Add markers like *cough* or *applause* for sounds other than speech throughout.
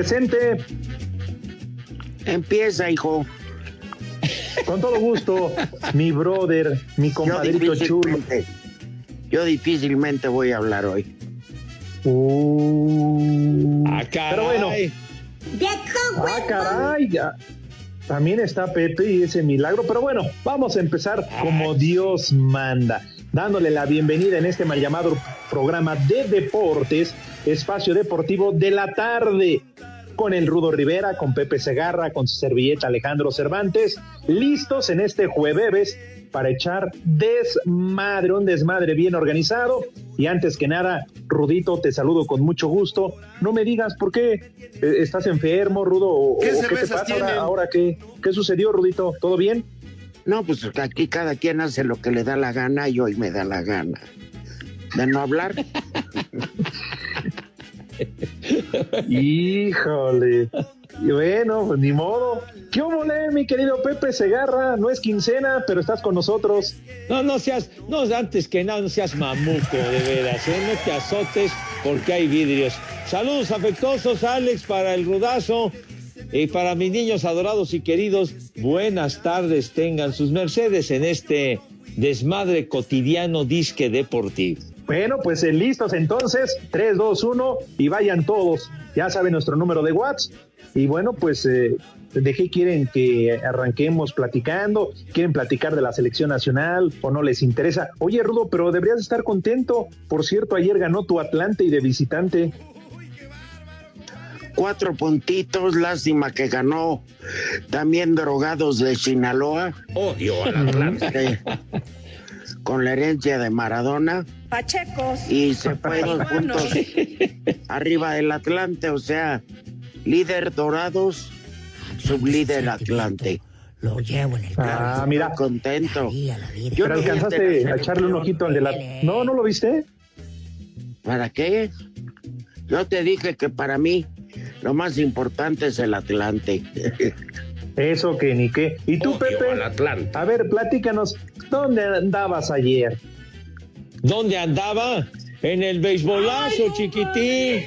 Presente, empieza, hijo. con todo gusto, mi brother, mi compadrito chulo. yo difícilmente voy a hablar hoy. Uh, Ah, pero bueno, caray. ah, caray, ya. También está Pepe y ese milagro, pero bueno, vamos a empezar como Dios manda, dándole la bienvenida en este mal llamado programa de deportes, espacio deportivo de la tarde, con el Rudo Rivera, con Pepe Segarra, con su servilleta Alejandro Cervantes, listos en este jueves para echar desmadre, un desmadre bien organizado. Y antes que nada, Rudito, te saludo con mucho gusto. No me digas por qué eh, estás enfermo, Rudo, o, ¿Qué o qué te pasa ahora qué, qué sucedió, Rudito. ¿Todo bien? No, pues aquí cada quien hace lo que le da la gana y hoy me da la gana. De no hablar, *laughs* *laughs* Híjole. Y bueno, pues ni modo. ¿Qué mole, mi querido Pepe Segarra? No es quincena, pero estás con nosotros. No, no seas, no, antes que nada, no seas mamuco, de veras, ¿eh? No te azotes porque hay vidrios. Saludos afectuosos, Alex, para el rudazo. Y para mis niños adorados y queridos, buenas tardes tengan sus mercedes en este desmadre cotidiano disque deportivo. Bueno, pues eh, listos entonces. 3, 2, 1 y vayan todos. Ya saben nuestro número de WhatsApp. Y bueno, pues eh, de qué quieren que arranquemos platicando. ¿Quieren platicar de la selección nacional o no les interesa? Oye, Rudo, pero deberías estar contento. Por cierto, ayer ganó tu Atlante y de visitante. cuatro puntitos, lástima que ganó también drogados de Sinaloa. Odio al Atlante. *laughs* con la herencia de Maradona Pachecos. y se fue dos puntos arriba del Atlante, o sea, líder Dorados, sublíder Atlante. Lo llevo en el Ah, mira. Contento. Yo Pero alcanzaste a echarle un ojito al de la... No, ¿no lo viste? ¿Para qué? Yo te dije que para mí lo más importante es el Atlante. *laughs* Eso que ni qué. ¿Y tú, Odio al Pepe? Atlante. A ver, platícanos, ¿dónde andabas ayer? ¿Dónde andaba? En el beisbolazo, chiquitín.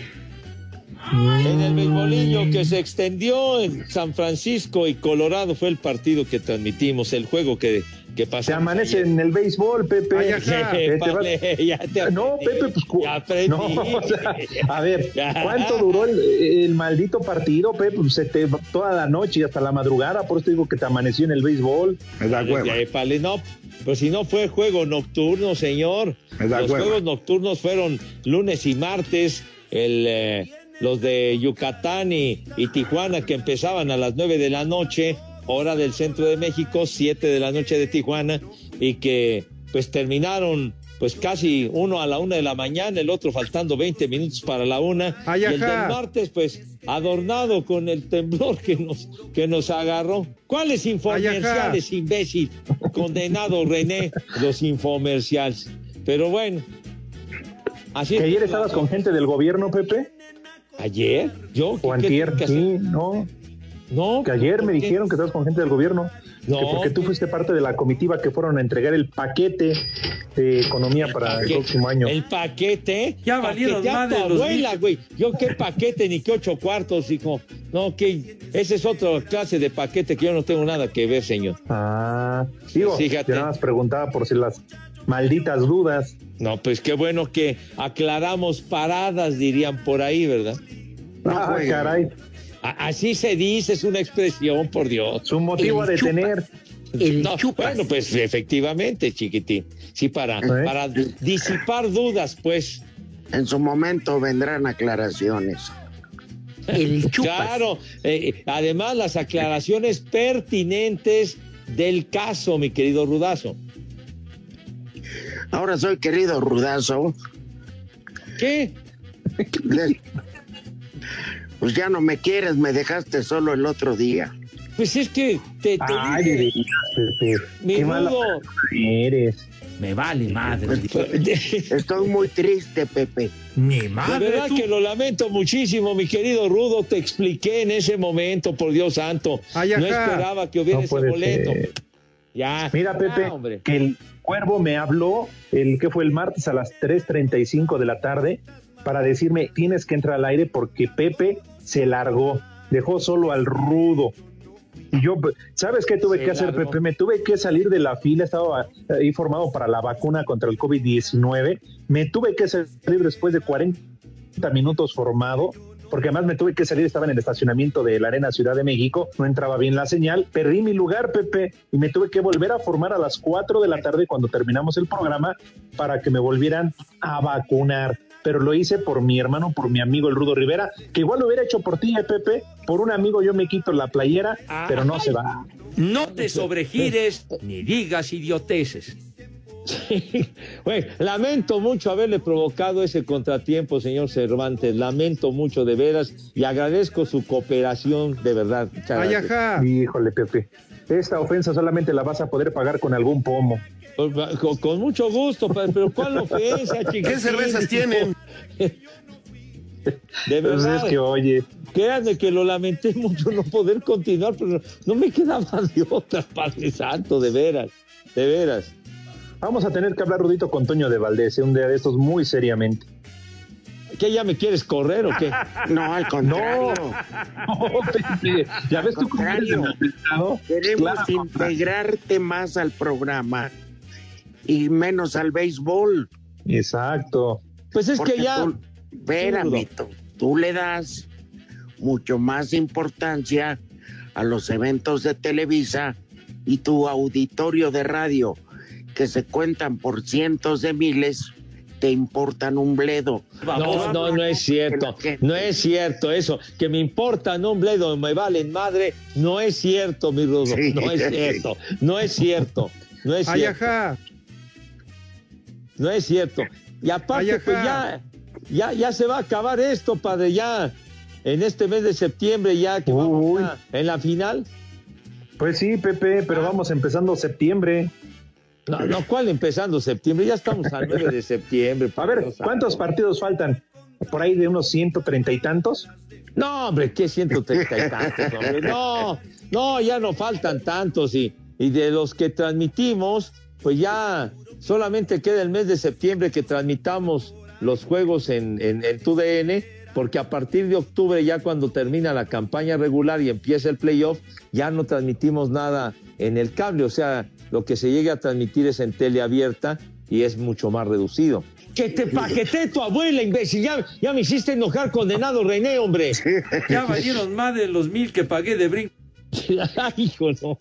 En el beisbolillo que se extendió en San Francisco y Colorado fue el partido que transmitimos, el juego que, que Se pasamos. amanece en el béisbol, Pepe. Ay, ajá. Te Vale, ya te No. Pepe, pues... Ya aprendí. No, o sea, a ver, *laughs* ¿cuánto duró el, el maldito partido, Pepe? Pues se te toda la noche y hasta la madrugada, por eso te digo que te amaneció en el béisbol. Me da hueva. Ya, épale, no, pero si no fue juego nocturno, señor. Me da los hueva. juegos nocturnos fueron lunes y martes, el, eh, los de Yucatán y, y Tijuana que empezaban a las 9 de la noche, hora del centro de México, 7 de la noche de Tijuana, y que pues terminaron pues casi uno a la una de la mañana, el otro faltando 20 minutos para la una. Ay, y el del martes, pues, adornado con el temblor que nos, que nos agarró. ¿Cuáles infomerciales, imbécil? Condenado René, los infomerciales. Pero bueno. Así Que es. ayer estabas con gente del gobierno, Pepe. ¿Ayer? ¿Yo? ¿Qué- O qué antier, que sí, no. No. Que ayer ¿por me dijeron que estabas con gente del gobierno. No. Que porque tú fuiste parte de la comitiva que fueron a entregar el paquete de economía para el próximo año. El paquete. Ya valieron más de abuela, güey. Yo qué paquete ni qué ocho cuartos, hijo. No, que esa es otra clase de paquete que yo no tengo nada que ver, señor. Ah, digo, Fíjate. yo nada más preguntaba por si las malditas dudas. No, pues qué bueno que aclaramos paradas, dirían por ahí, ¿verdad? ah, jueguen. caray. A- así se dice, es una expresión, por Dios. Su motivo a El chupa. detener. El No, bueno, pues efectivamente, chiquitín. Sí, para, ¿Eh? para disipar dudas, pues. En su momento vendrán aclaraciones. El *laughs* chupas. Claro, eh, además las aclaraciones pertinentes del caso, mi querido Rudazo. Ahora soy querido Rudazo. ¿Qué? Pues ya no me quieres, me dejaste solo el otro día. Pues es que te, te Ay, dije, de Pepe. mi Qué mala eres. Me vale madre. Estoy muy triste, Pepe. Ni De madre verdad tú. que lo lamento muchísimo, mi querido Rudo. Te expliqué en ese momento, por Dios santo. Ay, no esperaba que hubiera No ese boleto. ser. Ya. Mira, Pepe, hombre. que el cuervo me habló el que fue el martes a las 3:35 de la tarde para decirme tienes que entrar al aire porque Pepe se largó, dejó solo al rudo. Y yo, ¿sabes qué tuve Se que hacer, largó. Pepe? Me tuve que salir de la fila, estaba ahí formado para la vacuna contra el COVID-19. Me tuve que salir después de 40 minutos formado, porque además me tuve que salir, estaba en el estacionamiento de la Arena Ciudad de México, no entraba bien la señal, perdí mi lugar, Pepe, y me tuve que volver a formar a las 4 de la tarde cuando terminamos el programa para que me volvieran a vacunar. Pero lo hice por mi hermano, por mi amigo el Rudo Rivera, que igual lo hubiera hecho por ti, eh, Pepe. Por un amigo yo me quito la playera, pero no se va. No te sobregires ni digas idioteces. Güey, lamento mucho haberle provocado ese contratiempo, señor Cervantes. Lamento mucho de veras y agradezco su cooperación de verdad. Ay, ajá. Híjole, Pepe. Esta ofensa solamente la vas a poder pagar con algún pomo. Con, con mucho gusto, pero ¿cuál ofensa, chiquitín? ¿Qué cervezas tienen? *laughs* De verdad, es que, oye, créanme que lo lamenté mucho no poder continuar, pero no me quedaba de otra, Padre Santo, de veras, de veras. vamos a tener que hablar, Rudito, con Toño de Valdés, eh, un día de estos muy seriamente. ¿Qué ya me quieres correr o qué? *laughs* No, al contrario. No, Pepe, ya ves tú cómo eres. Queremos Claro. integrarte más al programa y menos al béisbol. Exacto. Pues es Porque que ya. tú, espérame, tú, tú le das mucho más importancia a los eventos de Televisa y tu auditorio de radio, que se cuentan por cientos de miles, te importan un bledo. No, no, no es cierto. No es cierto eso. Que me importa, no un bledo, me valen madre. No es cierto, mi rudo. Sí. No es cierto. No es cierto. No es Ay, cierto. ajá. No es cierto. Y aparte, pues ya, ya, ya se va a acabar esto, padre. Ya en este mes de septiembre, ya que vamos Uy. a- en la final. Pues sí, Pepe, pero vamos empezando septiembre. No, no, ¿cuál empezando septiembre? Ya estamos al 9 de septiembre. A ver, ¿cuántos partidos faltan? ¿Por ahí de unos 130 y tantos? No, hombre, ¿qué 130 y tantos, hombre? No, no, ya no faltan tantos y, y de los que transmitimos, pues ya solamente queda el mes de septiembre que transmitamos los juegos en, en, en TUDN, porque a partir de octubre, ya cuando termina la campaña regular y empieza el playoff, ya no transmitimos nada en el cable, o sea, lo que se llegue a transmitir es en tele abierta y es mucho más reducido. Que te paqueté tu abuela, imbécil. Ya, ya me hiciste enojar, condenado René, hombre. *laughs* Ya valieron más de los mil que pagué de brinco. *laughs* Hijo, no.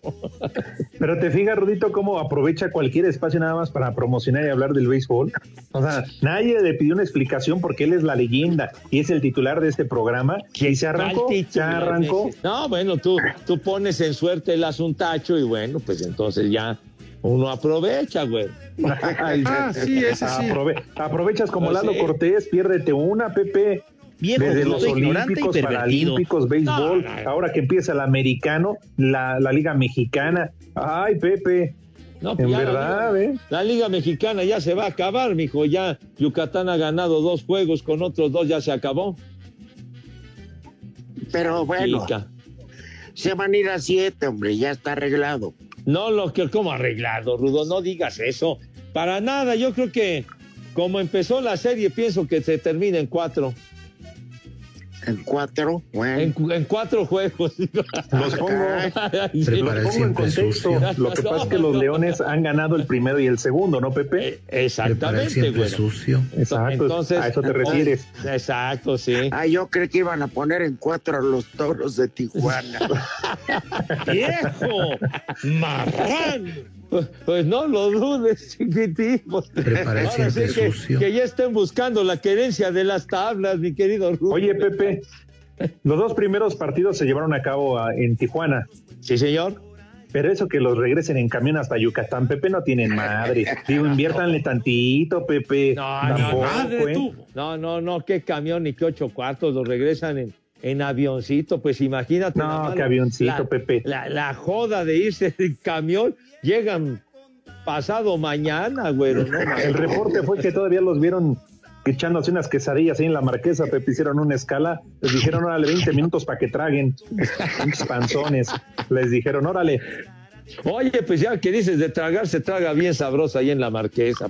Pero te fijas, Rudito, cómo aprovecha cualquier espacio nada más para promocionar y hablar del béisbol. O sea, nadie le pidió una explicación porque él es la leyenda y es el titular de este programa. Y se arrancó, ¿Cuál se arrancó. No, bueno, tú, tú pones en suerte el asuntacho y bueno, pues entonces ya, Uno aprovecha, güey. *laughs* ah, sí, ese sí. aprovechas como pues Lalo Cortés, piérdete una, Pepe. Desde los olímpicos, paralímpicos, béisbol, ahora que empieza el americano, la, la liga mexicana. Ay, Pepe. No, pues en verdad, la ¿eh? La Liga Mexicana ya se va a acabar, mijo. Ya Yucatán ha ganado dos juegos, con otros dos ya se acabó. Pero bueno, se van a ir a siete, hombre, ya está arreglado. No, lo que, ¿cómo arreglado, Rudo? No digas eso. Para nada, yo creo que como empezó la serie, pienso que se termina en cuatro. En cuatro, En, cuatro juegos. *laughs* Los pongo, en contexto. Lo que pasa es que los *laughs* Leones han ganado el primero y el segundo, ¿no, Pepe? Eh, exactamente, güey. sucio. Exacto, Entonces, a eso te refieres. Exacto, sí. Ah, yo creo que iban a poner en cuatro a los toros de Tijuana. *laughs* ¡Viejo! ¡Marrán! Pues no lo dudes, *laughs* chiquitito. que, que, ya estén buscando la querencia de las tablas, mi querido Rubén. Oye, Pepe, los dos primeros partidos se llevaron a cabo en Tijuana. Sí, señor. Pero eso que los regresen en camión hasta Yucatán, Pepe, no tienen madre. *laughs* Digo, inviértanle tantito, Pepe. No, no, ¿eh? no, no, no, qué camión ni qué ocho cuartos, los regresan en, en avioncito, pues imagínate. No, qué avioncito, Pepe. La, la, joda de irse en camión llegan pasado mañana, güero. *laughs* El reporte fue que todavía los vieron echándose unas quesadillas ahí en la marquesa, Pepe, hicieron una escala, les dijeron, órale, 20 minutos para que traguen, *laughs* panzones, les dijeron, órale. Oye, pues ya que dices de tragar, se traga bien sabroso ahí en la marquesa,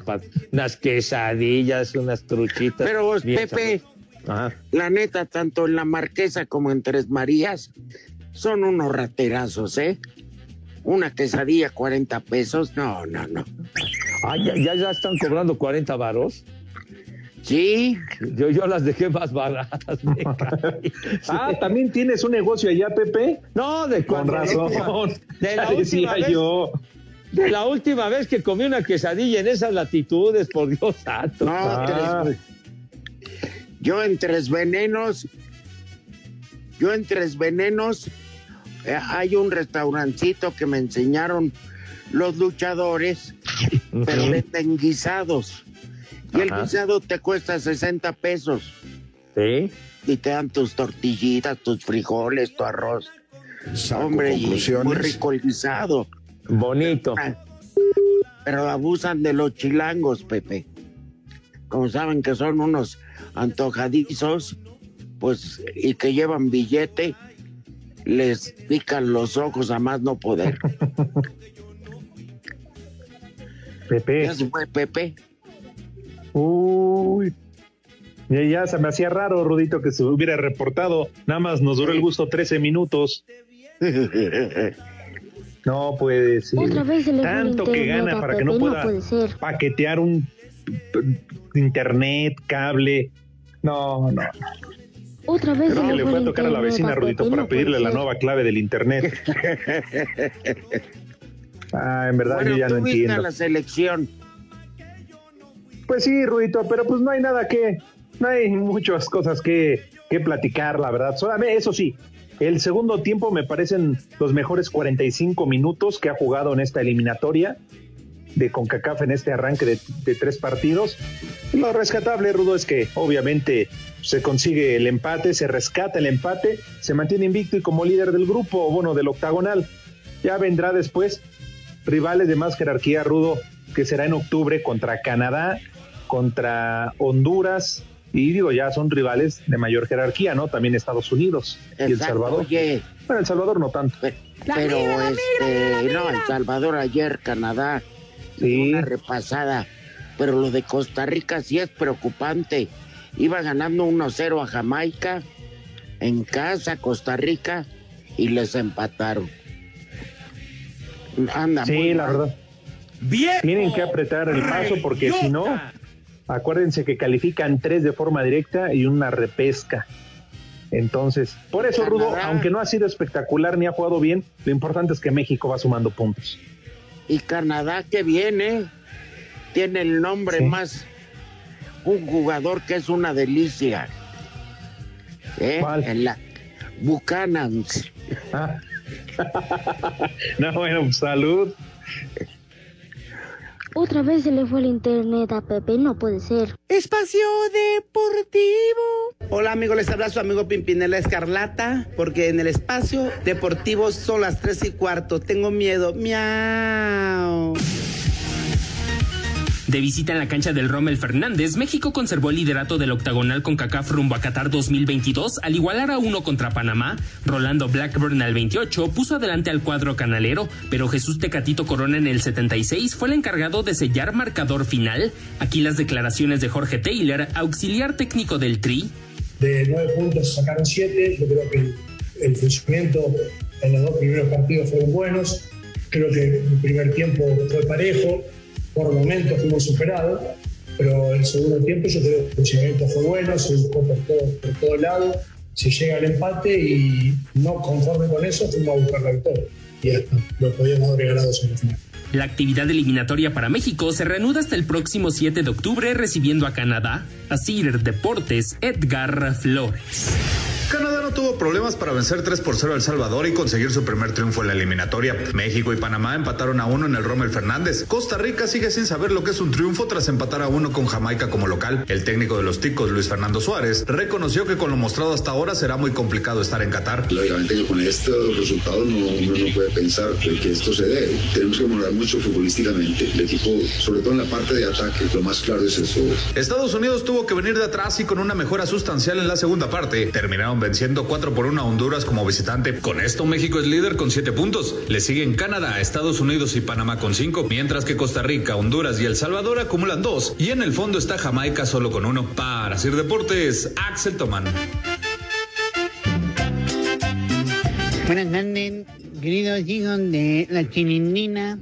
unas quesadillas, unas truchitas. Pero, Pepe, la neta, tanto en la marquesa como en Tres Marías, son unos raterazos, ¿eh? Una quesadilla, 40 pesos. No, no, no. Ah, ya, ya, están cobrando 40 varos. Sí. Yo, yo las dejé más baratas. *laughs* ah, ¿también tienes un negocio allá, Pepe? No, de Con razón. *laughs* De la *laughs* última vez, yo. De la última vez que comí una quesadilla en esas latitudes, por Dios santo. No, ah. Yo en Tres Venenos, yo en Tres Venenos eh, hay un restaurancito que me enseñaron los luchadores, pero venden guisados. Y el guisado te cuesta 60 pesos. Sí. Y te dan tus tortillitas, tus frijoles, tu arroz. Hombre, y muy rico el guisado. Bonito. Ah, pero abusan de los chilangos, Pepe. Como saben que son unos antojadizos, pues, y que llevan billete, les pican los ojos a más no poder. *laughs* Pepe. ¿Ya se fue Pepe? Uy. Ya, se me hacía raro, Rudito, que se hubiera reportado. Nada más nos duró el gusto 13 minutos. *laughs* no puede ser. Tanto que gana para que no pueda paquetear un internet, cable. No, no. Otra vez. Creo que le fue a tocar a la vecina, Rudito, para pedirle la nueva clave del internet. *laughs* ah, en verdad yo ya no entiendo. la selección. Pues sí, Rudito, pero pues no hay nada que, no hay muchas cosas que, que platicar, la verdad. Solamente, eso sí, el segundo tiempo me parecen los mejores 45 minutos que ha jugado en esta eliminatoria de CONCACAF en este arranque de, de tres partidos. Lo rescatable, Rudo, es que obviamente se consigue el empate, se rescata el empate, se mantiene invicto y como líder del grupo, bueno, del octagonal. Ya vendrá después rivales de más jerarquía, Rudo, que será en octubre contra Canadá, contra Honduras, y digo, ya son rivales de mayor jerarquía, ¿no? También Estados Unidos y El Salvador. Oye, bueno, El Salvador no tanto. Pero, este, no, El Salvador ayer, Canadá, una repasada. Pero lo de Costa Rica sí es preocupante. Iba ganando 1-0 a Jamaica, en casa, Costa Rica, y les empataron. Anda, sí, la verdad. Bien. Tienen que apretar el paso porque si no, acuérdense que califican tres de forma directa y una repesca. Entonces, por eso, Rudo, aunque no ha sido espectacular ni ha jugado bien, lo importante es que México va sumando puntos. Y Canadá que viene, tiene el nombre más un jugador que es una delicia. ¿Eh? En la Buchanans. Ah. *laughs* no, bueno, salud. Otra vez se le fue el internet a Pepe, no puede ser. Espacio Deportivo. Hola amigos, les habla su amigo Pimpinela Escarlata, porque en el espacio deportivo son las tres y cuarto. Tengo miedo. Miau. De visita en la cancha del Rommel Fernández, México conservó el liderato del octagonal con CACAF rumbo a Qatar 2022 al igualar a uno contra Panamá. Rolando Blackburn al 28 puso adelante al cuadro canalero, pero Jesús Tecatito Corona en el 76 fue el encargado de sellar marcador final. Aquí las declaraciones de Jorge Taylor, auxiliar técnico del Tri. De nueve puntos sacaron siete, yo creo que el funcionamiento en los dos primeros partidos fueron buenos, creo que el primer tiempo fue parejo, por momentos fuimos superados, pero el segundo tiempo yo creo que el funcionamiento fue bueno, se buscó por todo, por todo lado, se llega al empate y no conforme con eso fuimos a buscar la victoria. Y ya está, lo podíamos haber ganado en el final. La actividad eliminatoria para México se reanuda hasta el próximo 7 de octubre recibiendo a Canadá, a CIR Deportes Edgar Flores. Canadá tuvo problemas para vencer 3 por 0 a El Salvador y conseguir su primer triunfo en la eliminatoria. México y Panamá empataron a uno en el Rommel Fernández. Costa Rica sigue sin saber lo que es un triunfo tras empatar a uno con Jamaica como local. El técnico de los Ticos, Luis Fernando Suárez, reconoció que con lo mostrado hasta ahora será muy complicado estar en Qatar. Lógicamente que con estos resultados no, uno no puede pensar que esto se dé. Tenemos que mejorar mucho futbolísticamente. El equipo, sobre todo en la parte de ataque, lo más claro es eso. Estados Unidos tuvo que venir de atrás y con una mejora sustancial en la segunda parte. Terminaron venciendo 4 por 1 a Honduras como visitante. Con esto México es líder con 7 puntos. Le siguen Canadá, Estados Unidos y Panamá con 5, mientras que Costa Rica, Honduras y El Salvador acumulan 2. Y en el fondo está Jamaica solo con 1. Para Sir Deportes, Axel Tomán. Buenas tardes, queridos hijos de la chininina.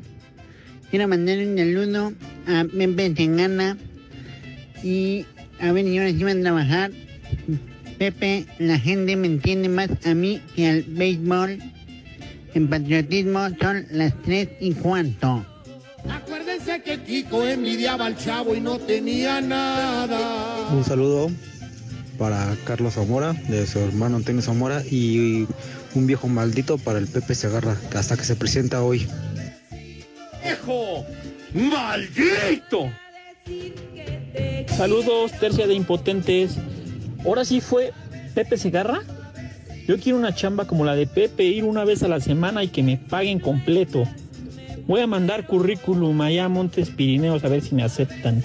Quiero mandar un saludo a Pepe Tengana y a ver, yo encima de trabajar. Pepe, la gente me entiende más a mí que al béisbol. En patriotismo son las tres y cuarto. Acuérdense que Kiko envidiaba al chavo y no tenía nada. Un saludo para Carlos Zamora, de su hermano Antonio Zamora, y un viejo maldito para el Pepe Segarra, hasta que se presenta hoy. ¡Viejo! ¡Maldito! Saludos, tercia de impotentes. Ahora sí fue Pepe Segarra. Yo quiero una chamba como la de Pepe, ir una vez a la semana y que me paguen completo. Voy a mandar currículum allá a Montes Pirineos a ver si me aceptan.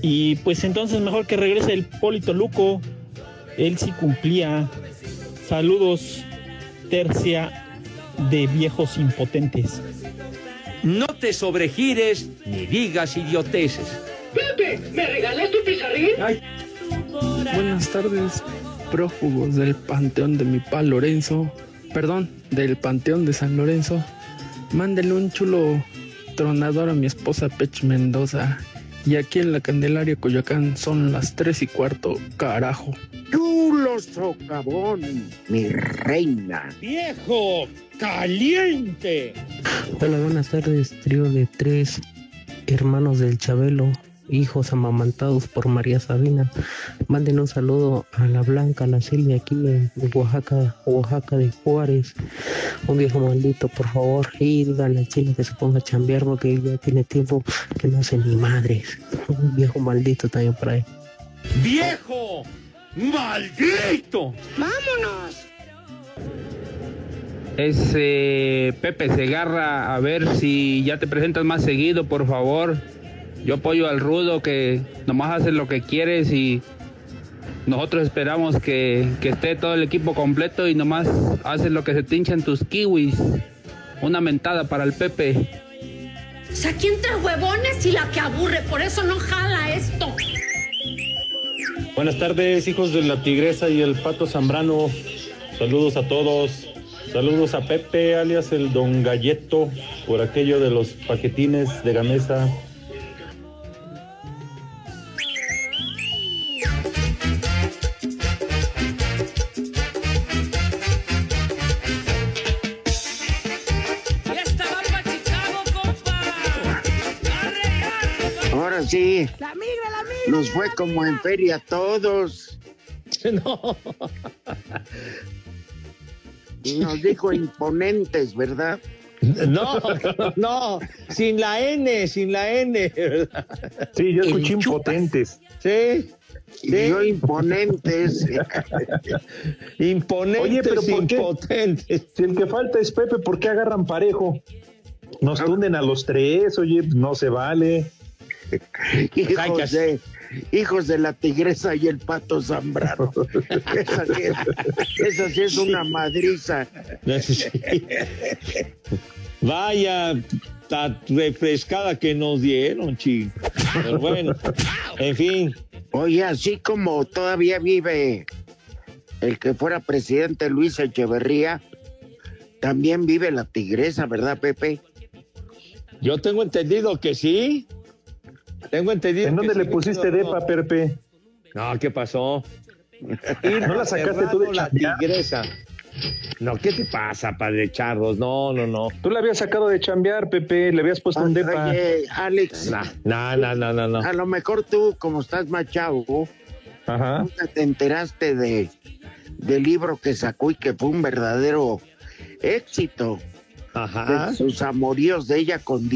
Y pues entonces mejor que regrese el Polito Luco. Él sí cumplía. Saludos, tercia de viejos impotentes. No te sobregires ni digas idioteces. Pepe, ¿me regalas tu pizarrín? Buenas tardes, prófugos del Panteón de mi pa Lorenzo, perdón, del Panteón de San Lorenzo. Mándele un chulo tronador a mi esposa Pech Mendoza. Y aquí en la Candelaria Coyoacán son las tres y cuarto, carajo. Chulo socavón, mi reina. ¡Viejo! ¡Caliente! Hola, buenas tardes, trío de tres hermanos del Chabelo, hijos amamantados por María Sabina. Manden un saludo a la Blanca, a la Silvia aquí de Oaxaca, Oaxaca de Juárez. Un viejo maldito, por favor. Y díganle al chile que se ponga a chambear porque ya tiene tiempo que no hace ni madres. Un viejo maldito también por ahí. ¡Viejo! ¡Maldito! ¡Vámonos! Ese Pepe Segarra, a ver si ya te presentas más seguido, por favor. Yo apoyo al Rudo que nomás hace lo que quieres y nosotros esperamos que, que esté todo el equipo completo y nomás haces lo que se te hinchan tus kiwis. Una mentada para el Pepe. O sea, aquí entre huevones y la que aburre, por eso no jala esto. Buenas tardes, hijos de la tigresa y el pato Zambrano. Saludos a todos. Saludos a Pepe, alias el Don Galleto, por aquello de los paquetines de Gamesa. Sí. Nos fue como en feria todos. *laughs* No. Nos dijo imponentes, ¿verdad? No, *laughs* no, sin la N, sin la N. ¿verdad? Sí, yo escuché impotentes. Sí. Y yo imponentes. *laughs* Imponentes, Oye, pero ¿por qué? impotentes. Si el que falta es Pepe, ¿por qué agarran parejo? Nos tunden a los tres, oye, no se vale. *laughs* hijos de, hijos de la tigresa y el pato Zambrano. *laughs* esa, sí es, esa sí es una madriza. *laughs* Vaya ta refrescada que nos dieron, chico. Pero bueno, en fin. Oye, así como todavía vive el que fuera presidente Luis Echeverría, también vive la tigresa, ¿verdad, Pepe? Yo tengo entendido que sí. Tengo entendido. ¿En dónde le pusiste depa, Pepe? No, ¿qué pasó? ¿No la sacaste tú de la tigresa. No, ¿qué te pasa, padre Charros? No, no, no. Tú la habías sacado de chambear, Pepe, le habías puesto un depa. Oye, Alex, No, no, no, no, no. a lo mejor tú, como estás más chavo, Ajá. nunca te enteraste de, del libro que sacó y que fue un verdadero éxito. Ajá. De sus amoríos de ella con,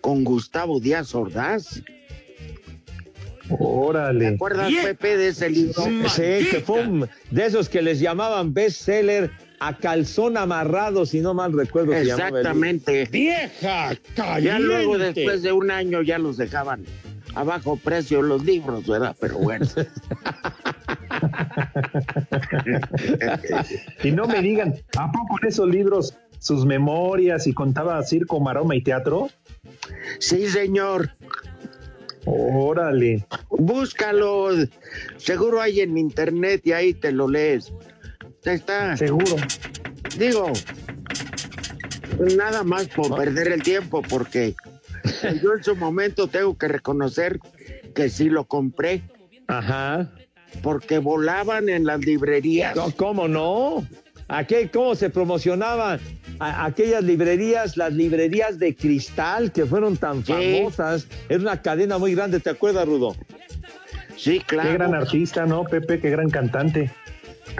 con Gustavo Díaz Ordaz. ¿Te Órale. acuerdas, Pepe, de ese libro? Sí, que fue un- de esos que les llamaban bestseller a calzón amarrado, si no mal recuerdo. se llamaba el- Exactamente. ¡Vieja! ¡Caliente! Ya luego, después de un año, ya los dejaban a bajo precio los libros, ¿verdad? Pero bueno. *laughs* Y no me digan, ¿a poco en esos libros sus memorias y contaba circo, maroma y teatro? Sí, señor. Órale. Búscalo. Seguro hay en internet y ahí te lo lees. Ahí Está. Seguro. Digo, nada más por perder el tiempo, porque yo en su momento tengo que reconocer que sí lo compré, Ajá. porque volaban en las librerías. No, ¿Cómo no? Aquel, ¿Cómo se promocionaban a- aquellas librerías, las librerías de cristal que fueron tan Sí. famosas? Era una cadena muy grande, ¿te acuerdas, Rudo? Sí, claro. Qué gran artista, ¿no, Pepe? Qué gran cantante.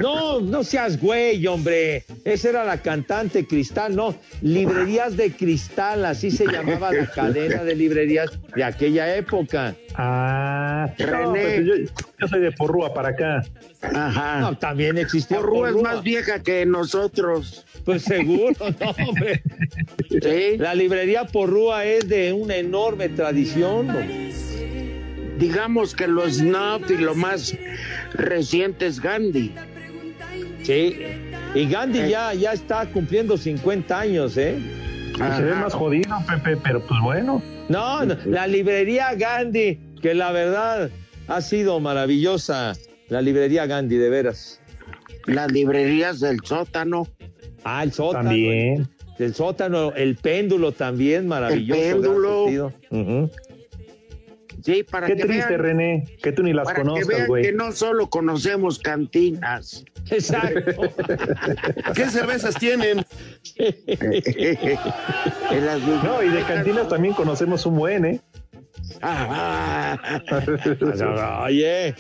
No, no seas güey, hombre. Esa era la cantante Cristal, no. Librerías de Cristal, así se llamaba la *laughs* cadena de librerías de aquella época. Ah, no, René. Pepe, yo, yo soy de Porrúa para acá. Ajá. No, también existía Porrúa es Porrúa. más vieja que nosotros. Pues seguro, no, hombre. *laughs* Sí. La librería Porrúa es de una enorme tradición. Digamos que lo snuff y lo más reciente es Gandhi. Sí. Y Gandhi ya, ya está cumpliendo 50 años, ¿eh? Se ve más jodido, Pepe, pero pues bueno. No, no, la librería Gandhi, que la verdad ha sido maravillosa. La librería Gandhi, de veras. Las librerías del sótano. Ah, el sótano. También. El, el sótano, el péndulo también, maravilloso. El péndulo. sentido. Sí, para Qué que triste, vean, René, que tú ni las para que conozcas, güey. que no solo conocemos cantinas. Exacto. *laughs* ¿Qué cervezas tienen? *laughs* En las No, y de cantinas también conocemos un buen, ¿eh? Ah, Ah, *laughs* Oye.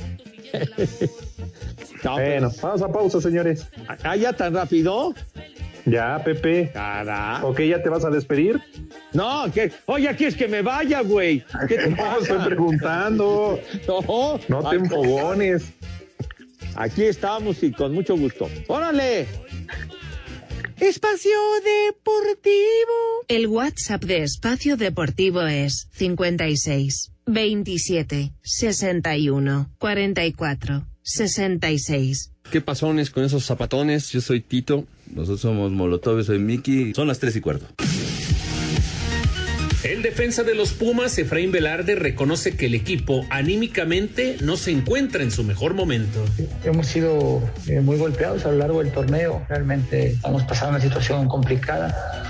No, Bueno, vamos a pausa, señores. ah, ya tan rápido. Ya, Pepe. Carajo. Ok, ¿ya te vas a despedir? No, que, oye, aquí es que me vaya, güey. ¿Qué te *laughs* No, estoy preguntando. *laughs* No, No te Ay, enfogones. Aquí estamos y con mucho gusto. ¡Órale! Espacio Deportivo. El WhatsApp de Espacio Deportivo es 56 27 61 44 66. ¿Qué pasones con esos zapatones? Yo soy Tito. Nosotros somos Molotov, soy Miki. Son las tres y cuarto. El defensa de los Pumas, Efraín Velarde, reconoce que el equipo anímicamente no se encuentra en su mejor momento. Hemos sido eh, muy golpeados a lo largo del torneo. Realmente estamos pasando una situación complicada.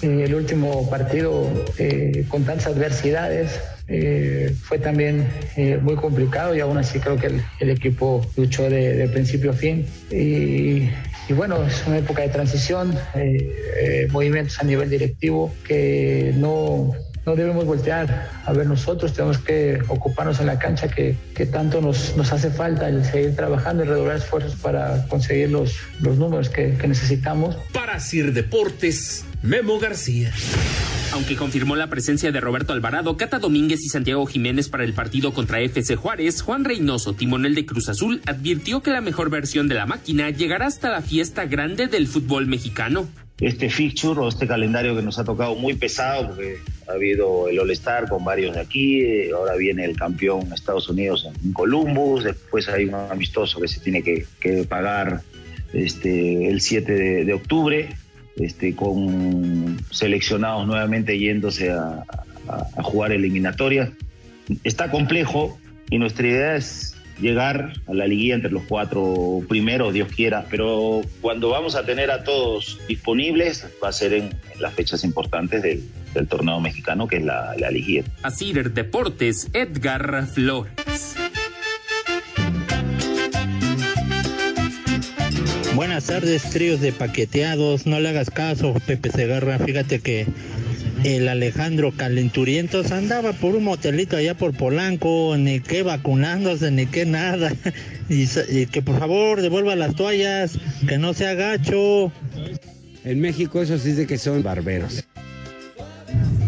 Eh, el último partido eh, con tantas adversidades eh, fue también eh, muy complicado y aún así creo que el, el equipo luchó de, de principio a fin. Y, y bueno, es una época de transición, eh, eh, movimientos a nivel directivo que no, no debemos voltear a ver nosotros, tenemos que ocuparnos en la cancha que, que tanto nos, nos hace falta el seguir trabajando y redoblar esfuerzos para conseguir los, los números que, que necesitamos. Para Sir Deportes, Memo García. Aunque confirmó la presencia de Roberto Alvarado, Cata Domínguez y Santiago Jiménez para el partido contra FC Juárez, Juan Reynoso, timonel de Cruz Azul, advirtió que la mejor versión de la máquina llegará hasta la fiesta grande del fútbol mexicano. Este fixture o este calendario que nos ha tocado muy pesado, porque ha habido el All-Star con varios de aquí, ahora viene el campeón Estados Unidos en Columbus, después hay un amistoso que se tiene que, que pagar este, el 7 de, de octubre este, con seleccionados nuevamente yéndose a, jugar eliminatorias. Está complejo y nuestra idea es llegar a la liguilla entre los cuatro primeros, Dios quiera, pero cuando vamos a tener a todos disponibles va a ser en, las fechas importantes del, del, torneo mexicano, que es la, la liguilla. Así Deportes, Edgar Flores. Buenas tardes, tríos de paqueteados. No le hagas caso, Pepe Segarra. Fíjate que el Alejandro Calenturientos andaba por un motelito allá por Polanco, ni que vacunándose, ni que nada. *laughs* Y, y, que por favor devuelva las toallas, que no sea gacho. En México eso sí de que son barberos.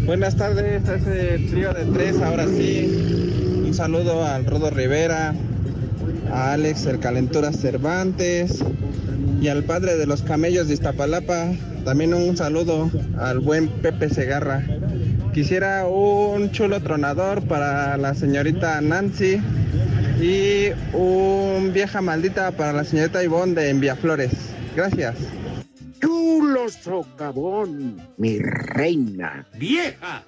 Buenas tardes, ese trío de tres, ahora sí. Un saludo al Rodo Rivera, a Alex el Calentura Cervantes y al padre de los camellos de Iztapalapa. También un saludo al buen Pepe Segarra. Quisiera un chulo tronador para la señorita Nancy y un vieja maldita para la señorita Ivonne de Enviaflores. Gracias. Chulo socavón, mi reina. ¡Vieja!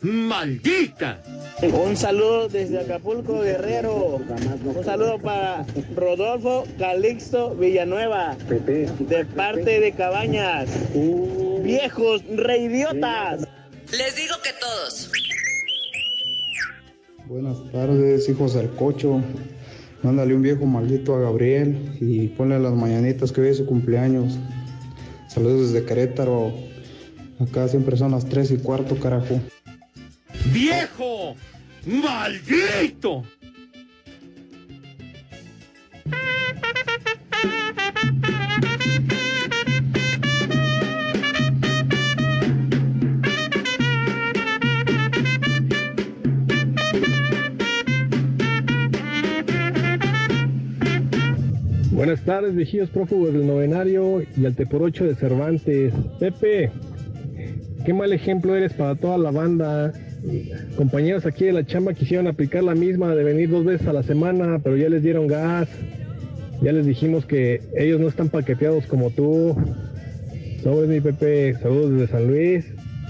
¡Maldita! Un saludo desde Acapulco, Guerrero. Un saludo para Rodolfo Calixto Villanueva. De parte de Cabañas. Viejos reidiotas. Les digo que todos. Buenas tardes, hijos del cocho. Mándale un viejo maldito a Gabriel y ponle las mañanitas que hoy es su cumpleaños. Saludos desde Querétaro. Acá siempre son las tres y cuarto, carajo. ¡Viejo! ¡Maldito! Buenas tardes, viejillos prófugos del novenario y al por de Cervantes. Pepe, qué mal ejemplo eres para toda la banda. Compañeros aquí de la chamba quisieron aplicar la misma de venir dos veces a la semana, pero ya les dieron gas. Ya les dijimos que ellos no están paqueteados como tú. Sobres mi Pepe, saludos desde San Luis.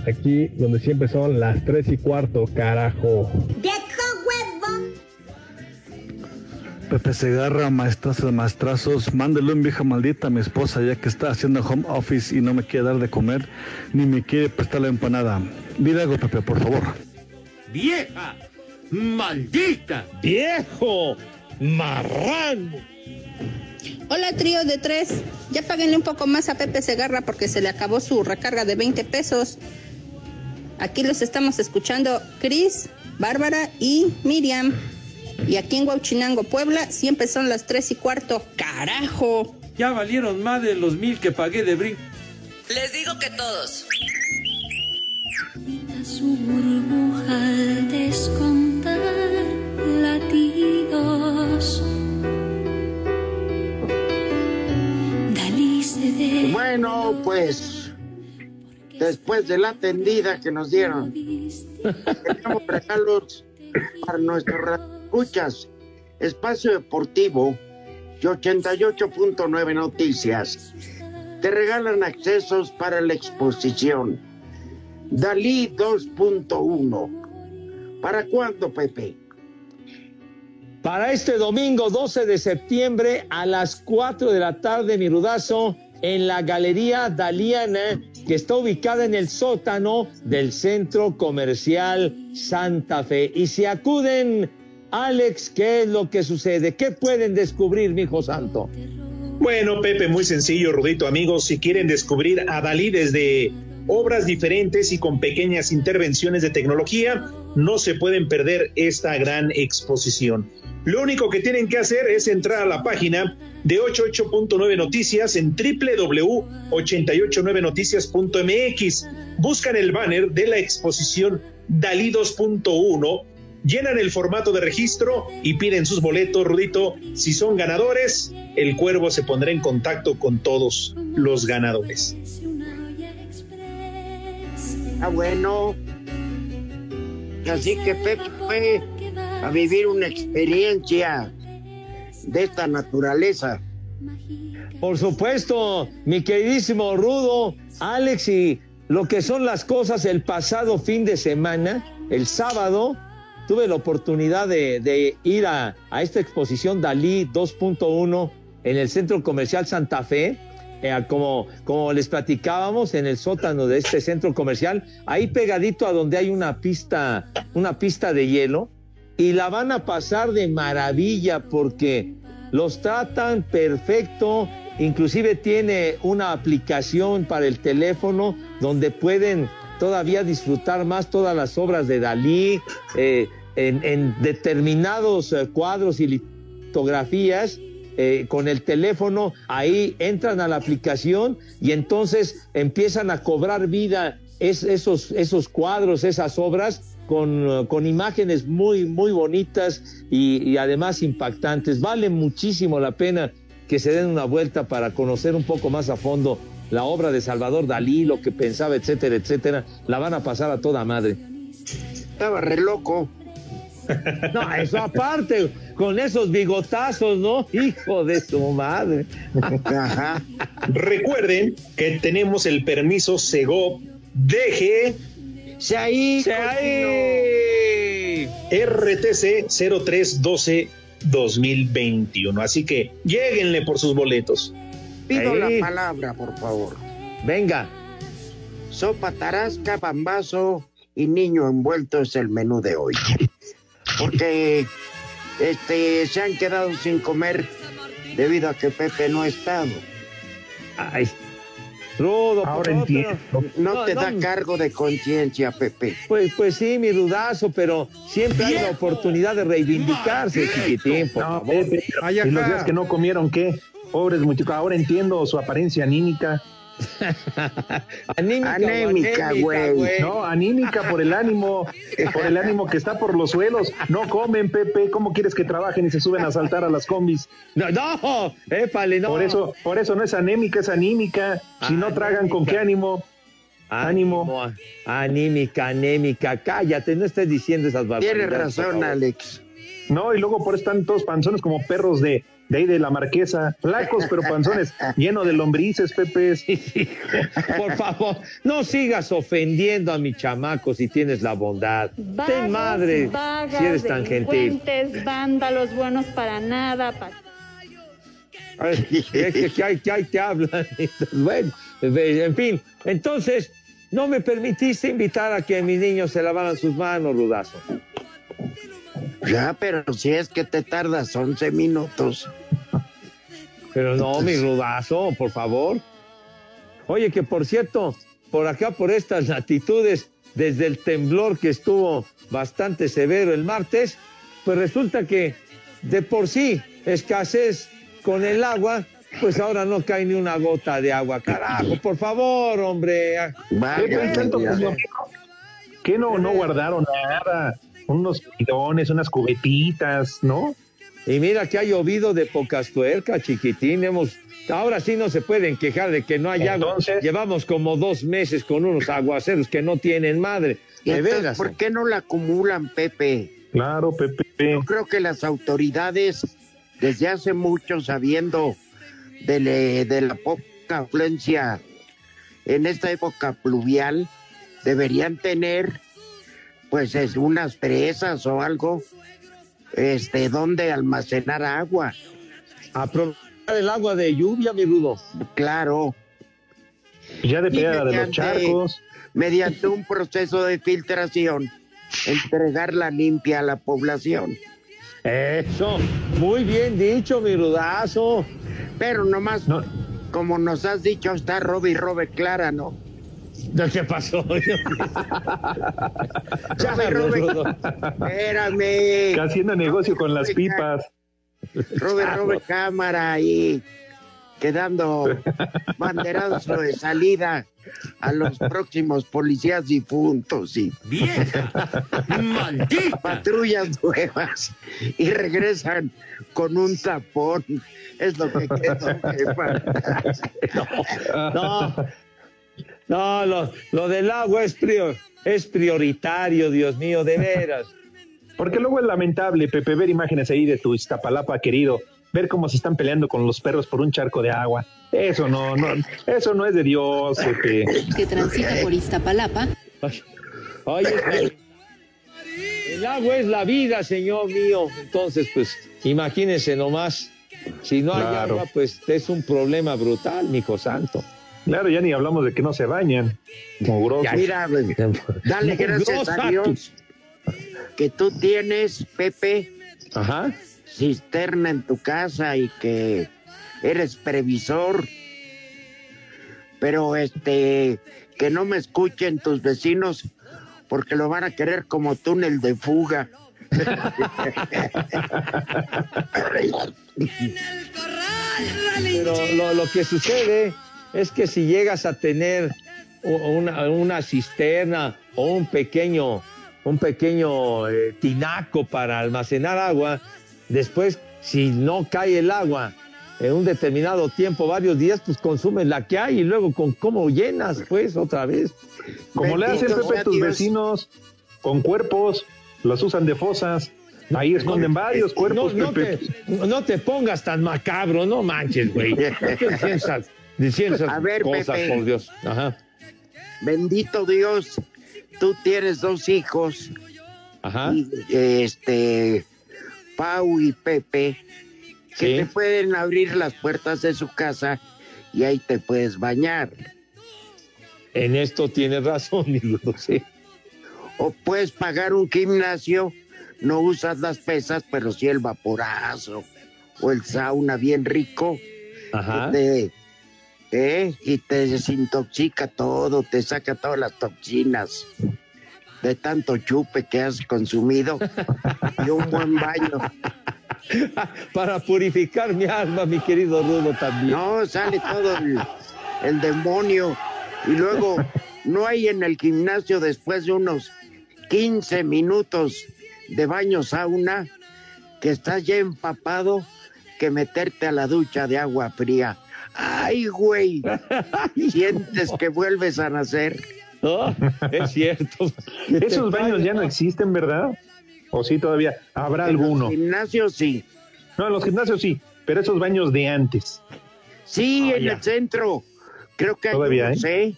Aquí donde siempre son las tres y cuarto, carajo. Pepe Segarra, maestrazos de maestrazos, mándele un vieja maldita a mi esposa ya que está haciendo home office y no me quiere dar de comer, ni me quiere prestar la empanada. Dile algo, Pepe, por favor. ¡Vieja! ¡Maldita! ¡Viejo! ¡Marrano! Hola, trío de tres. Ya páguenle un poco más a Pepe Segarra porque se le acabó su recarga de 20 pesos. Aquí los estamos escuchando Cris, Bárbara y Miriam. Y aquí en Huachinango, Puebla, siempre son las tres y cuarto. ¡Carajo! Ya valieron más de los mil que pagué de brinco. Les digo que todos. Su burbuja al descontar latidos. Dalí se de... Bueno, pues después de la tendida que nos dieron, tenemos *laughs* regalos para nuestros escuchas. Espacio Deportivo y 88.9 Noticias te regalan accesos para la exposición Dalí 2.1. ¿Para cuándo, Pepe? Para este domingo 12 de septiembre a las 4 de la tarde, mi rudazo, en la Galería Daliana, que está ubicada en el sótano del Centro Comercial Santa Fe. Y si acuden, Alex, ¿qué es lo que sucede? ¿Qué pueden descubrir, mi hijo santo? Bueno, Pepe, muy sencillo, Rudito, amigos, si quieren descubrir a Dalí desde obras diferentes y con pequeñas intervenciones de tecnología, no se pueden perder esta gran exposición. Lo único que tienen que hacer es entrar a la página de 88.9 Noticias en www.889noticias.mx. Buscan el banner de la exposición Dalí 2.1, llenan el formato de registro y piden sus boletos, Rudito. Si son ganadores, el cuervo se pondrá en contacto con todos los ganadores. Ah, bueno. Así que Pepe fue a vivir una experiencia de esta naturaleza. Por supuesto, mi queridísimo Rudo, Alex y lo que son las cosas el pasado fin de semana, el sábado, tuve la oportunidad de, de ir a, a, esta exposición Dalí 2.1 en el Centro Comercial Santa Fe. Eh, como, les platicábamos en el sótano de este centro comercial, ahí pegadito a donde hay una pista, una pista de hielo, y la van a pasar de maravilla porque los tratan perfecto, inclusive tiene una aplicación para el teléfono donde pueden todavía disfrutar más todas las obras de Dalí eh, en, en, determinados eh, cuadros y litografías. Eh, con el teléfono, ahí entran a la aplicación y entonces empiezan a cobrar vida es, esos, esos cuadros, esas obras, con, con, imágenes muy, muy bonitas y, y, además impactantes. Vale muchísimo la pena que se den una vuelta para conocer un poco más a fondo la obra de Salvador Dalí, lo que pensaba, etcétera, etcétera. La van a pasar a toda madre. Estaba re loco. No, eso aparte, con esos bigotazos, ¿no? Hijo de su madre. Ajá. *laughs* Recuerden que tenemos el permiso Segov DG ahí, ahí. RTC 0312 2021. Así que lleguenle por sus boletos. Pido ahí. la palabra, por favor. Venga. Sopa tarasca, bambazo y niño envuelto es el menú de hoy. Porque este se han quedado sin comer debido a que Pepe no ha estado. Ay, Rudo, ahora entiendo. No, no te no, da cargo de conciencia, Pepe. Pues, pues sí, mi rudazo, pero siempre hay la oportunidad de reivindicarse, chiquitín, por no, favor. Pepe, Ay, y los días que no comieron, ¿qué? Pobres muchachos, ahora entiendo su apariencia anímica. *laughs* anímica, anémica, güey. No, anímica por el ánimo, por el ánimo que está por los suelos. No comen, Pepe. ¿Cómo quieres que trabajen y se suben a saltar a las combis? No, no, épale, no. Por eso, por eso no es anémica, es anímica. Si no tragan, ¿con qué ánimo? Ánimo. ánimo. Anímica, anémica. Cállate, no estés diciendo esas barbaridades. Tienes razón, Alex. No, y luego por eso están todos panzones como perros de, de ahí de la marquesa, flacos pero panzones, *laughs* lleno de lombrices, Pepe. Por favor, no sigas ofendiendo a mi chamaco si tienes la bondad. Vagos, Ten madre vagas, si eres tan gentil. vándalos buenos para nada. Pa... Ay, es que, que, hay, que hay te hablan. *laughs* Bueno, en fin, entonces, no me permitiste invitar a que mis niños se lavaran sus manos, Rudazo. Ya, pero si es que te tardas 11 minutos. Pero no, mi rudazo, por favor. Oye, que por cierto, por acá, por estas latitudes, desde el temblor que estuvo bastante severo el martes, pues resulta que de por sí escasez con el agua, pues ahora no cae ni una gota de agua. Carajo, por favor, hombre. Vaya, ¿Qué no, no guardaron nada? Unos bidones, unas cubetitas, ¿no? Y mira que ha llovido de pocas tuercas, chiquitín. Hemos, ahora sí no se pueden quejar de que no hay Entonces, agua. Llevamos como dos meses con unos aguaceros que no tienen madre. ¿Y De entonces, veras. ¿Por qué no la acumulan, Pepe? Claro, Pepe. Yo creo que las autoridades, desde hace mucho, sabiendo de, le- de la poca afluencia en esta época pluvial, deberían tener pues es unas presas o algo este donde almacenar agua. Aprovechar el agua de lluvia, mi rudo. Claro. Ya Y depende de los charcos. Mediante un proceso de filtración, entregarla limpia a la población. Eso, muy bien dicho, mi rudazo. Pero nomás, como nos has dicho, está robe y robe clara, ¿no? ¿Qué pasó? Robe, *laughs* robe. Espérame. Haciendo negocio con las pipas. Robert, Robert Cámara ahí quedando banderazo de salida a los próximos policías difuntos y ¡Maldita! patrullas nuevas y regresan con un tapón. Es lo que quedó, jefa. *laughs* No, no, lo, lo del agua es, prior- es prioritario, Dios mío, de veras. Porque luego es lamentable, Pepe, ver imágenes ahí de tu Iztapalapa querido, ver cómo se están peleando con los perros por un charco de agua. Eso no, no, eso no es de Dios, Pepe. que transita por Iztapalapa. Oye, el agua es la vida, señor mío. Entonces, pues, imagínense nomás. Si no hay Claro. agua, pues es un problema brutal, mijo santo. Claro, ya ni hablamos de que no se bañan. Mugrosos. Mira, dale gracias a Dios que tú tienes, Pepe, Ajá. cisterna en tu casa y que eres previsor. Pero este, que no me escuchen tus vecinos porque lo van a querer como túnel de fuga. *laughs* *laughs* Pero lo, lo que sucede es que si llegas a tener una, una cisterna o un pequeño, un pequeño eh, tinaco para almacenar agua, después si no cae el agua en un determinado tiempo, varios días, pues consumes la que hay y luego con cómo llenas, pues otra vez. Como le hacen, Pepe, sea tus vecinos con cuerpos, los usan de fosas. Ahí esconden varios cuerpos, no, no Pepe. te, no te pongas tan macabro, no manches, güey. *laughs* No estés diciendo esas, A ver, cosas, Pepe. por Dios. Ajá. Bendito Dios, tú tienes dos hijos, Ajá. y, este, Pau y Pepe, que Sí. te pueden abrir las puertas de su casa y ahí te puedes bañar. En esto tienes razón, *laughs* mi sí. O puedes pagar un gimnasio, no usas las pesas, pero sí el vaporazo o el sauna bien rico. Ajá. que te- ¿eh? Y te desintoxica todo, te saca todas las toxinas de tanto chupe que has consumido y un buen baño. *laughs* Para purificar mi alma, mi querido Rudo, también. No, sale todo el, el demonio. Y luego, no hay en el gimnasio después de unos 15 minutos de baño sauna que estás ya empapado que meterte a la ducha de agua fría. ¡Ay, güey! Sientes que vuelves a nacer. No, es cierto. Esos baños ya no existen, ¿verdad? O sí, todavía habrá En los alguno. gimnasios sí. No, en los gimnasios sí, pero esos baños de antes. Sí, Ah, en ya. el centro. Creo que hay Todavía hay. ¿eh?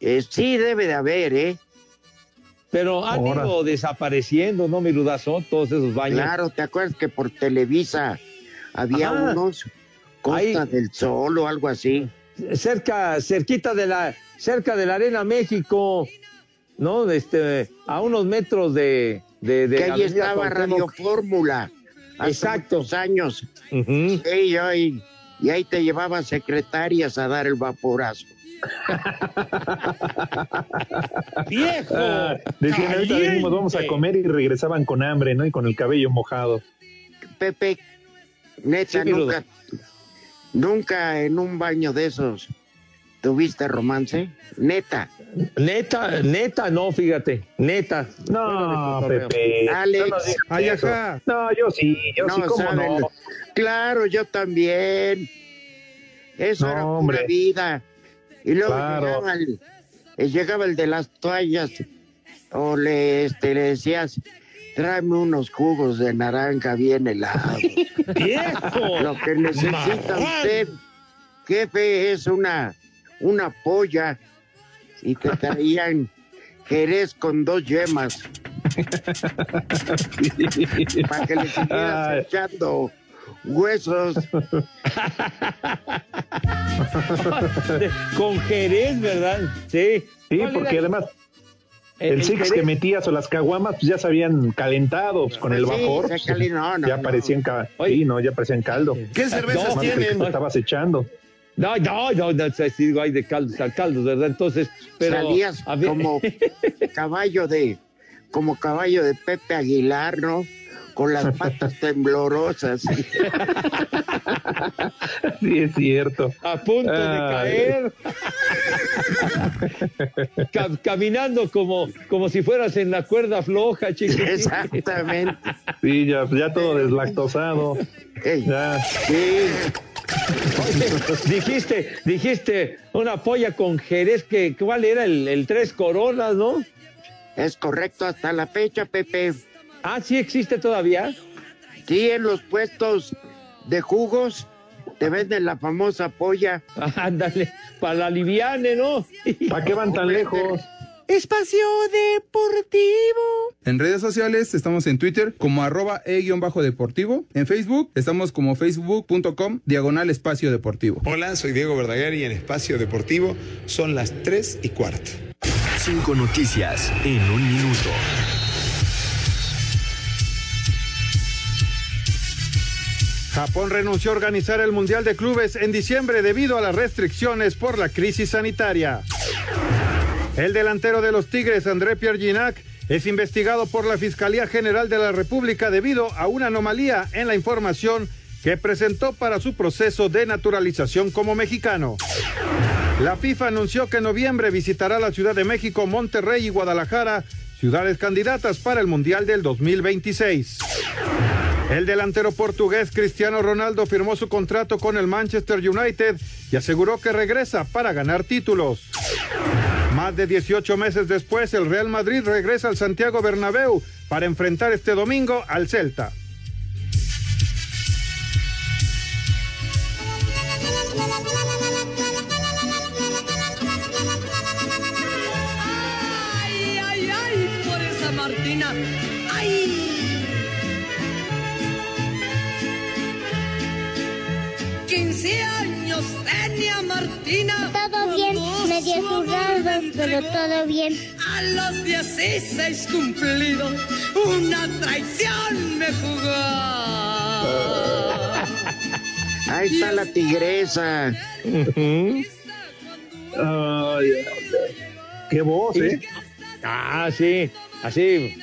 Eh, sí, debe de haber, ¿eh? Pero han Ahora. ido desapareciendo, ¿no, mi? Todos esos baños. Claro, ¿te acuerdas que por Televisa había Ajá. unos Costa Ahí. del Sol o algo así? Cerca, cerquita de la, cerca de la Arena México, ¿no? Este, a unos metros de, de, de que ahí estaba Radio. Fórmula. Exacto. años. Ujú. Sí, ahí- y ahí te llevaban secretarias a dar el vaporazo. *laughs* ¡Viejo! Ah, decían, ahorita venimos, vamos a comer y regresaban con hambre, ¿no? Y con el cabello mojado. Pepe, neta, Sí, nunca, nunca en un baño de esos tuviste romance. Neta. Neta, neta, no, fíjate. Neta. No. Pepe. Alex. No, Ay, ajá. No, yo sí, yo sí, No, cómo saben. no. Claro, yo también. Eso No, era hombre. pura vida. Y luego Claro. llegaba, el, eh, llegaba el de las toallas o le, este, le decías, tráeme unos jugos de naranja bien helados. *laughs* ¡Viejo! Lo que necesita usted, jefe, es una, una polla y te traían jerez con dos yemas *laughs* para que le siguieras Ay. echando huesos. *laughs* Con Jerez, ¿verdad? Sí. Sí, ¿Cuál porque además El- el six que metías o las caguamas pues ya se habían calentado pues, con el vapor. se cali- no, no, ya no. parecían ca- sí, no, ya parecían caldo. ¿Qué cervezas No, que tienen? te estabas echando. No, no, no, no, digo, hay de caldos a caldos, ¿verdad? Entonces, pero. Salías como *laughs* caballo de como caballo de Pepe Aguilar, ¿no? Con las patas *laughs* temblorosas. Sí, es cierto. A punto de caer. Ca- caminando como, como si fueras en la cuerda floja, chicos. Exactamente. Sí, ya, ya todo deslactosado. Ya. Sí. dijiste, dijiste una polla con Jerez, que ¿cuál era? El, el tres coronas, ¿no? Es correcto hasta la fecha, Pepe. Ah, sí existe todavía. Sí, en los puestos de jugos te venden la famosa polla. *laughs* Ándale, para la liviane, ¿no? *laughs* ¿Para qué van tan lejos? Espacio Deportivo. En redes sociales estamos en Twitter como arroba e-deportivo. En Facebook estamos como facebook.com diagonal espacio deportivo. Hola, soy Diego Verdaguer y en Espacio Deportivo son las 3 y cuarto. Cinco noticias en un minuto. Japón renunció a organizar el Mundial de Clubes en diciembre debido a las restricciones por la crisis sanitaria. El delantero de los Tigres, André Pierre Ginac, es investigado por la Fiscalía General de la República debido a una anomalía en la información que presentó para su proceso de naturalización como mexicano. La FIFA anunció que en noviembre visitará la Ciudad de México, Monterrey y Guadalajara, ciudades candidatas para el Mundial del 2026. El delantero portugués Cristiano Ronaldo firmó su contrato con el Manchester United y aseguró que regresa para ganar títulos. Más de 18 meses después, el Real Madrid regresa al Santiago Bernabéu para enfrentar este domingo al Celta. Todo bien, medio zurrado, pero todo bien. A los 16 cumplidos, una traición me jugó. *laughs* Ahí está la tigresa. Ay. Qué voz, ¿eh? Ah, sí, así.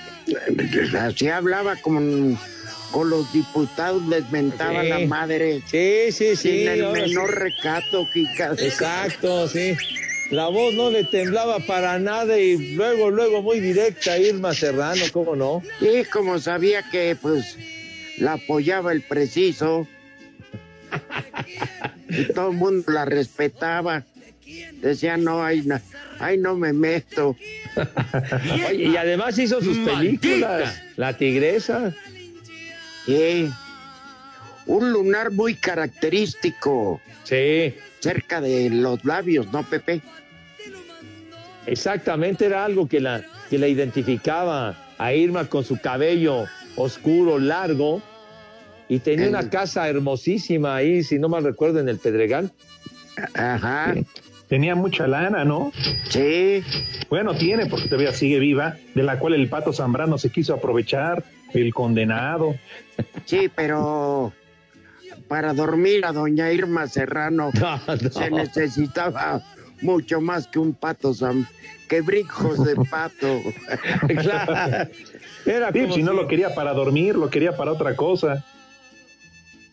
Así hablaba con, con los diputados, les mentaba Sí. la madre. Sí, sí, sí. Sin el menor sí. recato, Kika. Exacto, sí. La voz no le temblaba para nada y luego, luego muy directa Irma Serrano, ¿cómo no? Y como sabía que pues la apoyaba el preciso, y todo el mundo la respetaba. Decía, no, ahí no, ahí no me meto. *laughs* Oye, y además hizo sus películas. La tigresa. Sí. Un lunar muy característico. Sí. Cerca de los labios, ¿no, Pepe? Exactamente, era algo que la, que la identificaba a Irma con su cabello oscuro, largo, y tenía una casa hermosísima ahí, si no mal recuerdo, en el Pedregal. Ajá. Tenía mucha lana, ¿no? Sí. Bueno, tiene, porque todavía sigue viva, de la cual el pato Zambrano se quiso aprovechar, el condenado. Sí, pero para dormir a doña Irma Serrano *laughs* se necesitaba mucho más que un pato, Sam, que brincos de pato. *laughs* Claro. *laughs* Era Sí, si no lo quería para dormir, lo quería para otra cosa.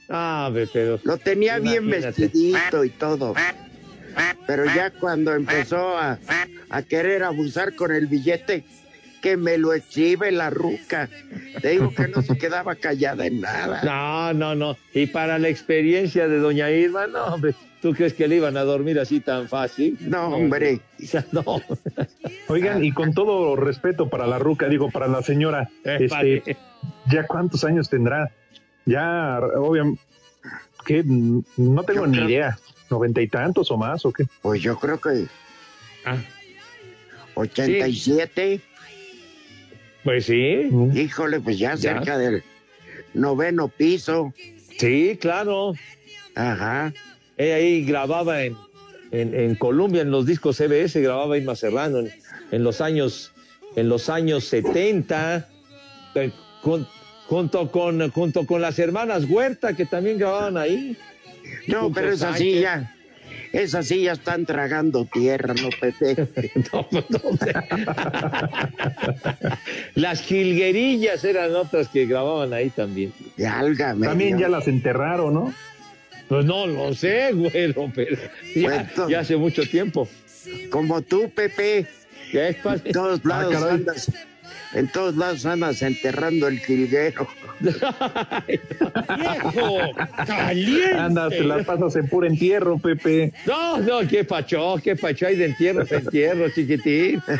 Ah, pero. Lo tenía bien vestidito y todo. Pero ya cuando empezó a, a querer abusar con el billete, que me lo exhibe la ruca. Te digo que no se quedaba callada en nada. No, no, no. Y para la experiencia de doña Irma, no, hombre. ¿Tú crees que le iban a dormir así tan fácil? No, hombre. No. *laughs* Oigan, y con todo respeto para la ruca, digo, para la señora, este, ¿ya cuántos años tendrá? Ya, obviamente, que no tengo Yo ni creo- idea. ¿Noventa y tantos o más o qué? Pues yo creo que Ah, 87. Pues sí. Híjole, pues ya, Ya. cerca del noveno piso. Sí, claro. Ajá. Ella ahí grababa en, en, en Colombia, en los discos CBS, grababa Irma Serrano en, en los años en los años 70, eh, con- junto, con, junto con las hermanas Huerta, que también grababan ahí. No, pero es así ya. Esas sí ya están tragando tierra, ¿no, Pepe? *laughs* *laughs* Las jilguerillas eran otras que grababan ahí también. Válgame También Dios. ya las enterraron, ¿no? Pues no lo sé, güero, pero ya, Bueno. ya hace mucho tiempo. Como tú, Pepe. ¿Qué es, padre? En todos lados caray. andas, en todos lados andas enterrando el jilguero. *laughs* ¡Viejo! ¡Caliente! Andas, te las pasas en puro entierro, Pepe. No, no, qué pacho, qué pacho hay de entierros, entierros, chiquitín. *laughs*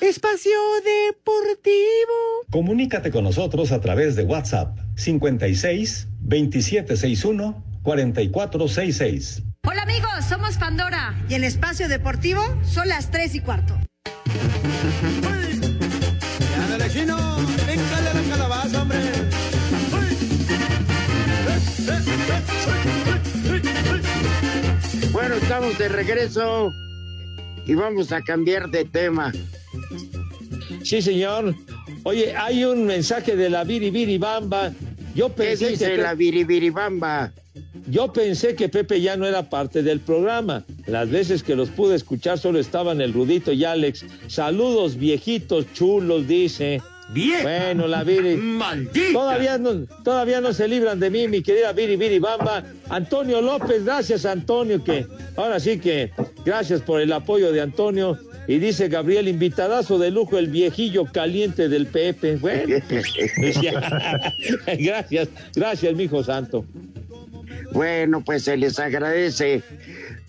Espacio Deportivo. Comunícate con nosotros a través de WhatsApp 56 2761 4466. Hola amigos, somos Pandora. Y en Espacio Deportivo son las 3 y cuarto. *laughs* Bueno, estamos de regreso y vamos a cambiar de tema. Sí, señor. Oye, hay un mensaje de la Biribiri Bamba. Yo ¿Qué pensé que dice Pe- la biribiribamba? yo pensé que Pepe ya no era parte del programa. Las veces que los pude escuchar solo estaban el Rudito y Alex. Saludos viejitos chulos, dice. Bien. Bueno, la Viri. Maldita. Todavía no, todavía no se libran de mí, mi querida Viri Viri Bamba. Antonio López, gracias Antonio, que ahora sí que gracias por el apoyo de Antonio. Y dice Gabriel, invitadazo de lujo, el viejillo caliente del Pepe. Bueno, pues, *laughs* gracias, gracias, mijo santo. Bueno, pues se les agradece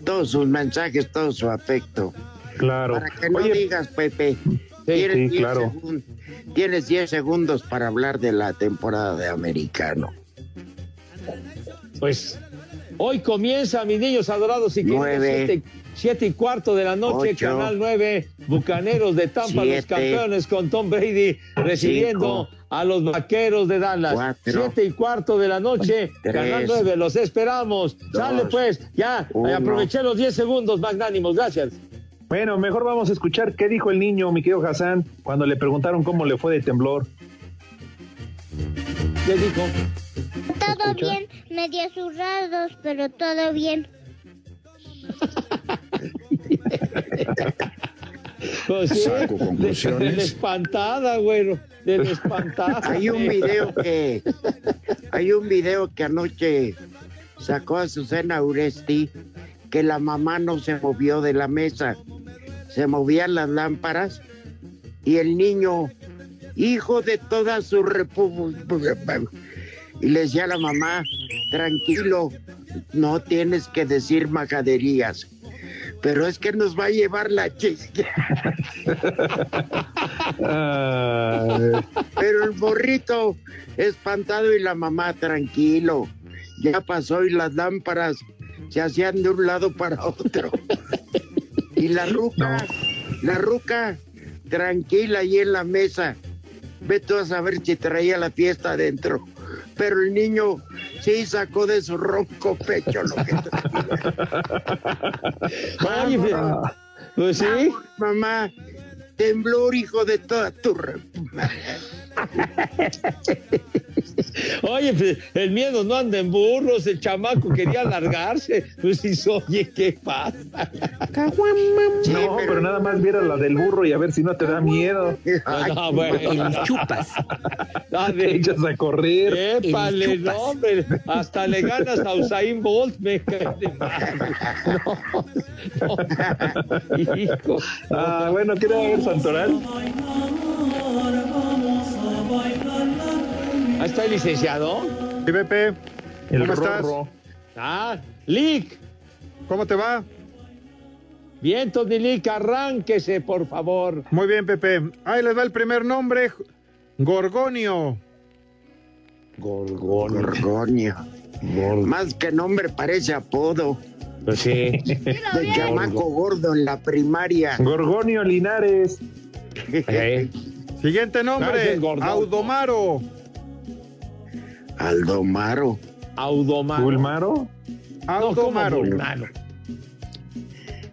todos sus mensajes, todo su afecto. Claro. Para que no Oye, digas, Pepe. Sí, tienes, 10 claro. segun- tienes 10 segundos para hablar de la temporada de americano. Pues hoy comienza, mis niños adorados y queridos, siete, y cuarto de la noche, Ocho. Canal 9, Bucaneros de Tampa, los campeones con Tom Brady, recibiendo Cinco. a los vaqueros de Dallas. Siete y cuarto de la noche, Tres. Canal 9, los esperamos. Sale pues, ya, Uno. aproveché los 10 segundos, magnánimos, gracias. Bueno, mejor vamos a escuchar qué dijo el niño, mi querido Hassan, cuando le preguntaron cómo le fue de temblor. ¿Qué dijo? Todo bien, medio zurrados, pero todo bien. *laughs* Pues sí, Saco de, conclusiones. de la espantada, güero, de la espantada. Hay un video que hay un video que anoche sacó a Susana Uresti que la mamá no se movió de la mesa. Se movían las lámparas y el niño, hijo de toda su república, y le decía a la mamá, tranquilo, no tienes que decir majaderías. Pero es que nos va a llevar la chisque. *laughs* Pero el morrito espantado y la mamá tranquilo. Ya pasó y las lámparas se hacían de un lado para otro. Y la ruca, la ruca tranquila ahí en la mesa. Ve tú a saber si traía la fiesta adentro. Pero el niño sí sacó de su ronco pecho lo que *laughs* Vamos. pues sí. Vamos, mamá, temblor, hijo de toda tu *laughs* Oye, pues, el miedo no anda en burros, el chamaco quería largarse. Pues dice, oye, ¿qué pasa? no, pero nada más viera la del burro y a ver si no te da miedo. No, no, bueno. no. chupas. *laughs* Ah, Te de- echas a correr. Épale, no, hombre, hasta le ganas a Usain Bolt, me cae de madre. *laughs* No, no, hijo. Ah, bueno, quiero ver Santoral. Ahí está el licenciado. Sí, Pepe. El ¿Cómo estás? Ah, Lick. ¿Cómo te va? Bien, Tony Lick, arránquese, por favor. Muy bien, Pepe. Ahí les va el primer nombre. Gorgonio. Gorgonio. Más que nombre parece apodo. Pues sí. De chamaco gordo en la primaria. Gorgonio Linares. Eh, Siguiente nombre. es Audomaro. Aldomaro. Audomaro. No, ¿cómo Audomaro. Bulmaro?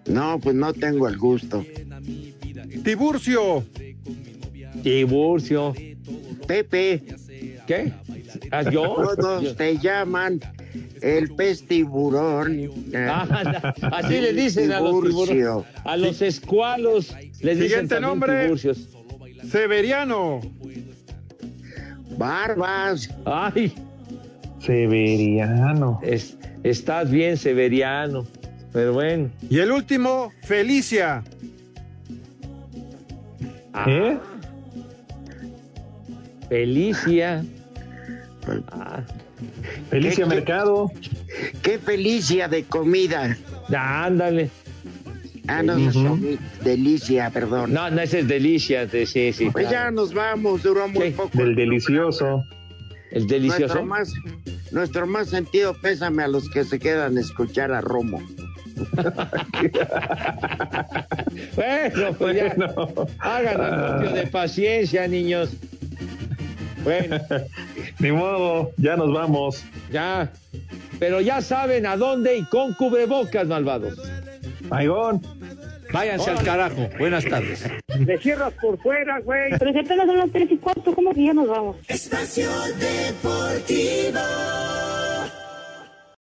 No, pues no tengo el gusto. Tiburcio. Tiburcio. Pepe, ¿Qué? ¿Ah, yo? todos te llaman El pez tiburón. Ah, *laughs* así le dicen a los tiburones. A los escualos les dicen Siguiente también nombre. tiburcios. Severiano. Barbas. Ay, Severiano. es- estás bien, Severiano. Pero bueno. Y el último, Felicia. ¿Eh? Felicia. Ah, Felicia ¿Qué- qué? Mercado. Qué felicia de comida. ya, ándale. Ah, no, Ujú. delicia, perdón. No, no, ese es delicia. de- Sí, sí. Pues claro. ya nos vamos, duró muy ¿Qué? poco. Del delicioso. El Nuestro delicioso. más, nuestro más sentido pésame a los que se quedan a escuchar a Romo. *laughs* Bueno, pues ya. Bueno. Hagan de paciencia, niños. Bueno, *laughs* Ni modo, ya nos vamos. ya. Pero ya saben a dónde y con cubrebocas, malvados. Aigón. Váyanse al carajo. Buenas tardes. Me cierras por fuera, güey. Pero si apenas son las tres y cuarto, ¿cómo que ya nos vamos? Espacio Deportivo.